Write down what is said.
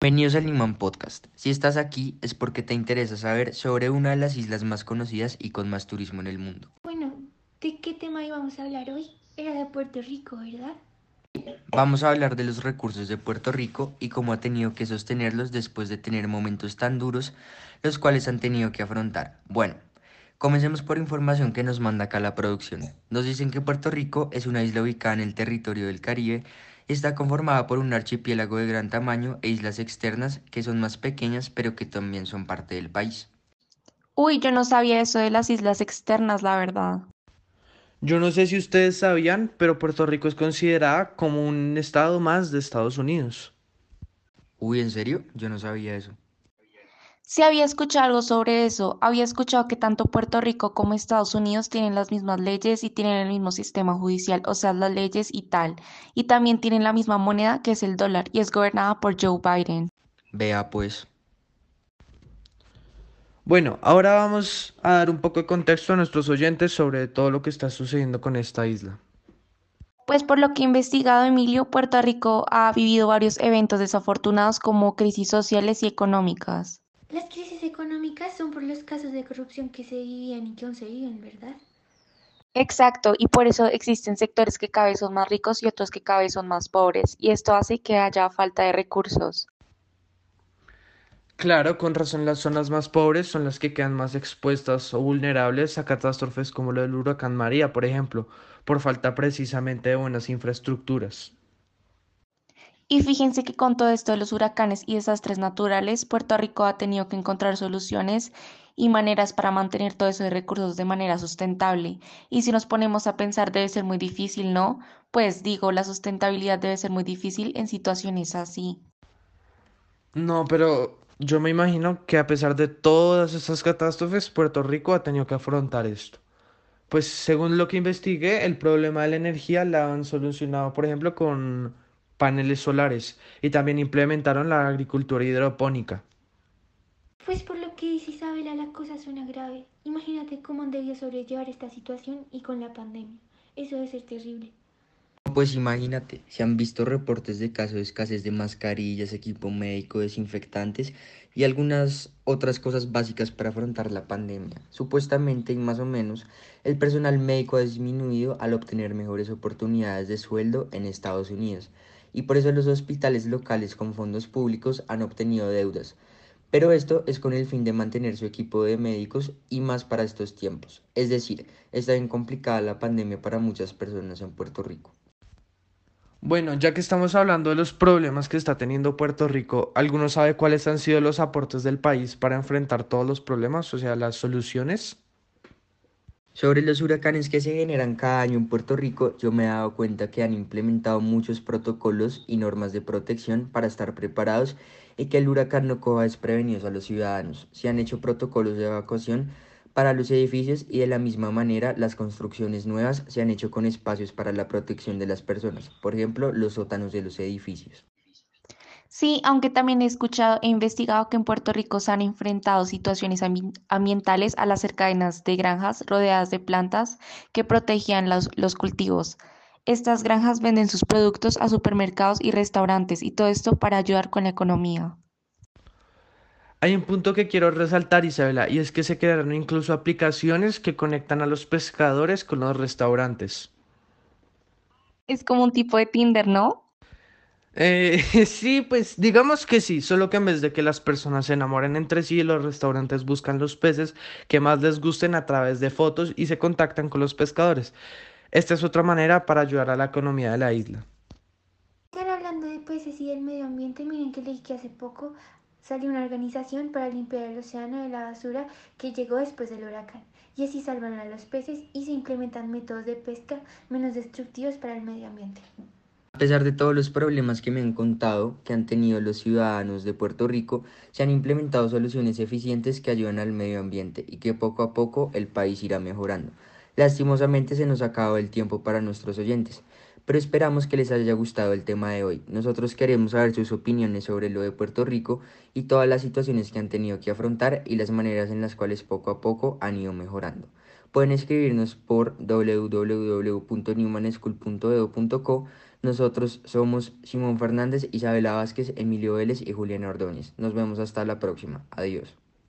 Bienvenidos al Limón Podcast. Si estás aquí es porque te interesa saber sobre una de las islas más conocidas y con más turismo en el mundo. Bueno, ¿de qué tema íbamos a hablar hoy? Era de Puerto Rico, ¿verdad? Vamos a hablar de los recursos de Puerto Rico y cómo ha tenido que sostenerlos después de tener momentos tan duros, los cuales han tenido que afrontar. Bueno, comencemos por información que nos manda acá la producción. Nos dicen que Puerto Rico es una isla ubicada en el territorio del Caribe Está conformada por un archipiélago de gran tamaño e islas externas que son más pequeñas pero que también son parte del país. Uy, yo no sabía eso de las islas externas, la verdad. Yo no sé si ustedes sabían, pero Puerto Rico es considerada como un estado más de Estados Unidos. Uy, ¿en serio? Yo no sabía eso. Sí había escuchado algo sobre eso. Había escuchado que tanto Puerto Rico como Estados Unidos tienen las mismas leyes y tienen el mismo sistema judicial, o sea, las leyes y tal. Y también tienen la misma moneda que es el dólar y es gobernada por Joe Biden. Vea pues. Bueno, ahora vamos a dar un poco de contexto a nuestros oyentes sobre todo lo que está sucediendo con esta isla. Pues por lo que he investigado, Emilio, Puerto Rico ha vivido varios eventos desafortunados como crisis sociales y económicas. Las crisis económicas son por los casos de corrupción que se vivían y que aún se viven, ¿verdad? Exacto, y por eso existen sectores que cada vez son más ricos y otros que cada vez son más pobres, y esto hace que haya falta de recursos. Claro, con razón las zonas más pobres son las que quedan más expuestas o vulnerables a catástrofes como lo del huracán María, por ejemplo, por falta precisamente de buenas infraestructuras. Y fíjense que con todo esto de los huracanes y desastres naturales, Puerto Rico ha tenido que encontrar soluciones y maneras para mantener todos esos recursos de manera sustentable. Y si nos ponemos a pensar, debe ser muy difícil, ¿no? Pues digo, la sustentabilidad debe ser muy difícil en situaciones así. No, pero yo me imagino que a pesar de todas esas catástrofes, Puerto Rico ha tenido que afrontar esto. Pues según lo que investigué, el problema de la energía la han solucionado, por ejemplo, con paneles solares y también implementaron la agricultura hidropónica. Pues por lo que dice Isabela, la cosa suena grave. Imagínate cómo han debido sobrellevar esta situación y con la pandemia. Eso debe ser terrible. Pues imagínate, se han visto reportes de casos de escasez de mascarillas, equipo médico, desinfectantes y algunas otras cosas básicas para afrontar la pandemia. Supuestamente y más o menos, el personal médico ha disminuido al obtener mejores oportunidades de sueldo en Estados Unidos y por eso los hospitales locales con fondos públicos han obtenido deudas. Pero esto es con el fin de mantener su equipo de médicos y más para estos tiempos. Es decir, está bien complicada la pandemia para muchas personas en Puerto Rico. Bueno, ya que estamos hablando de los problemas que está teniendo Puerto Rico, ¿alguno sabe cuáles han sido los aportes del país para enfrentar todos los problemas, o sea, las soluciones? Sobre los huracanes que se generan cada año en Puerto Rico, yo me he dado cuenta que han implementado muchos protocolos y normas de protección para estar preparados y que el huracán no coja desprevenidos a los ciudadanos. Se han hecho protocolos de evacuación para los edificios y de la misma manera las construcciones nuevas se han hecho con espacios para la protección de las personas, por ejemplo, los sótanos de los edificios. Sí, aunque también he escuchado e investigado que en Puerto Rico se han enfrentado situaciones ambientales a las cadenas de granjas rodeadas de plantas que protegían los, los cultivos. Estas granjas venden sus productos a supermercados y restaurantes y todo esto para ayudar con la economía. Hay un punto que quiero resaltar, Isabela, y es que se crearon incluso aplicaciones que conectan a los pescadores con los restaurantes. Es como un tipo de Tinder, ¿no? Eh, sí, pues digamos que sí, solo que en vez de que las personas se enamoren entre sí, los restaurantes buscan los peces que más les gusten a través de fotos y se contactan con los pescadores. Esta es otra manera para ayudar a la economía de la isla. Están hablando de peces y del medio ambiente. Miren que leí que hace poco salió una organización para limpiar el océano de la basura que llegó después del huracán. Y así salvan a los peces y se implementan métodos de pesca menos destructivos para el medio ambiente. A pesar de todos los problemas que me han contado que han tenido los ciudadanos de Puerto Rico, se han implementado soluciones eficientes que ayudan al medio ambiente y que poco a poco el país irá mejorando. Lastimosamente se nos acaba el tiempo para nuestros oyentes, pero esperamos que les haya gustado el tema de hoy. Nosotros queremos saber sus opiniones sobre lo de Puerto Rico y todas las situaciones que han tenido que afrontar y las maneras en las cuales poco a poco han ido mejorando. Pueden escribirnos por www.newmanschool.edu.co Nosotros somos Simón Fernández, Isabela Vázquez, Emilio Vélez y Julián Ordóñez. Nos vemos hasta la próxima. Adiós.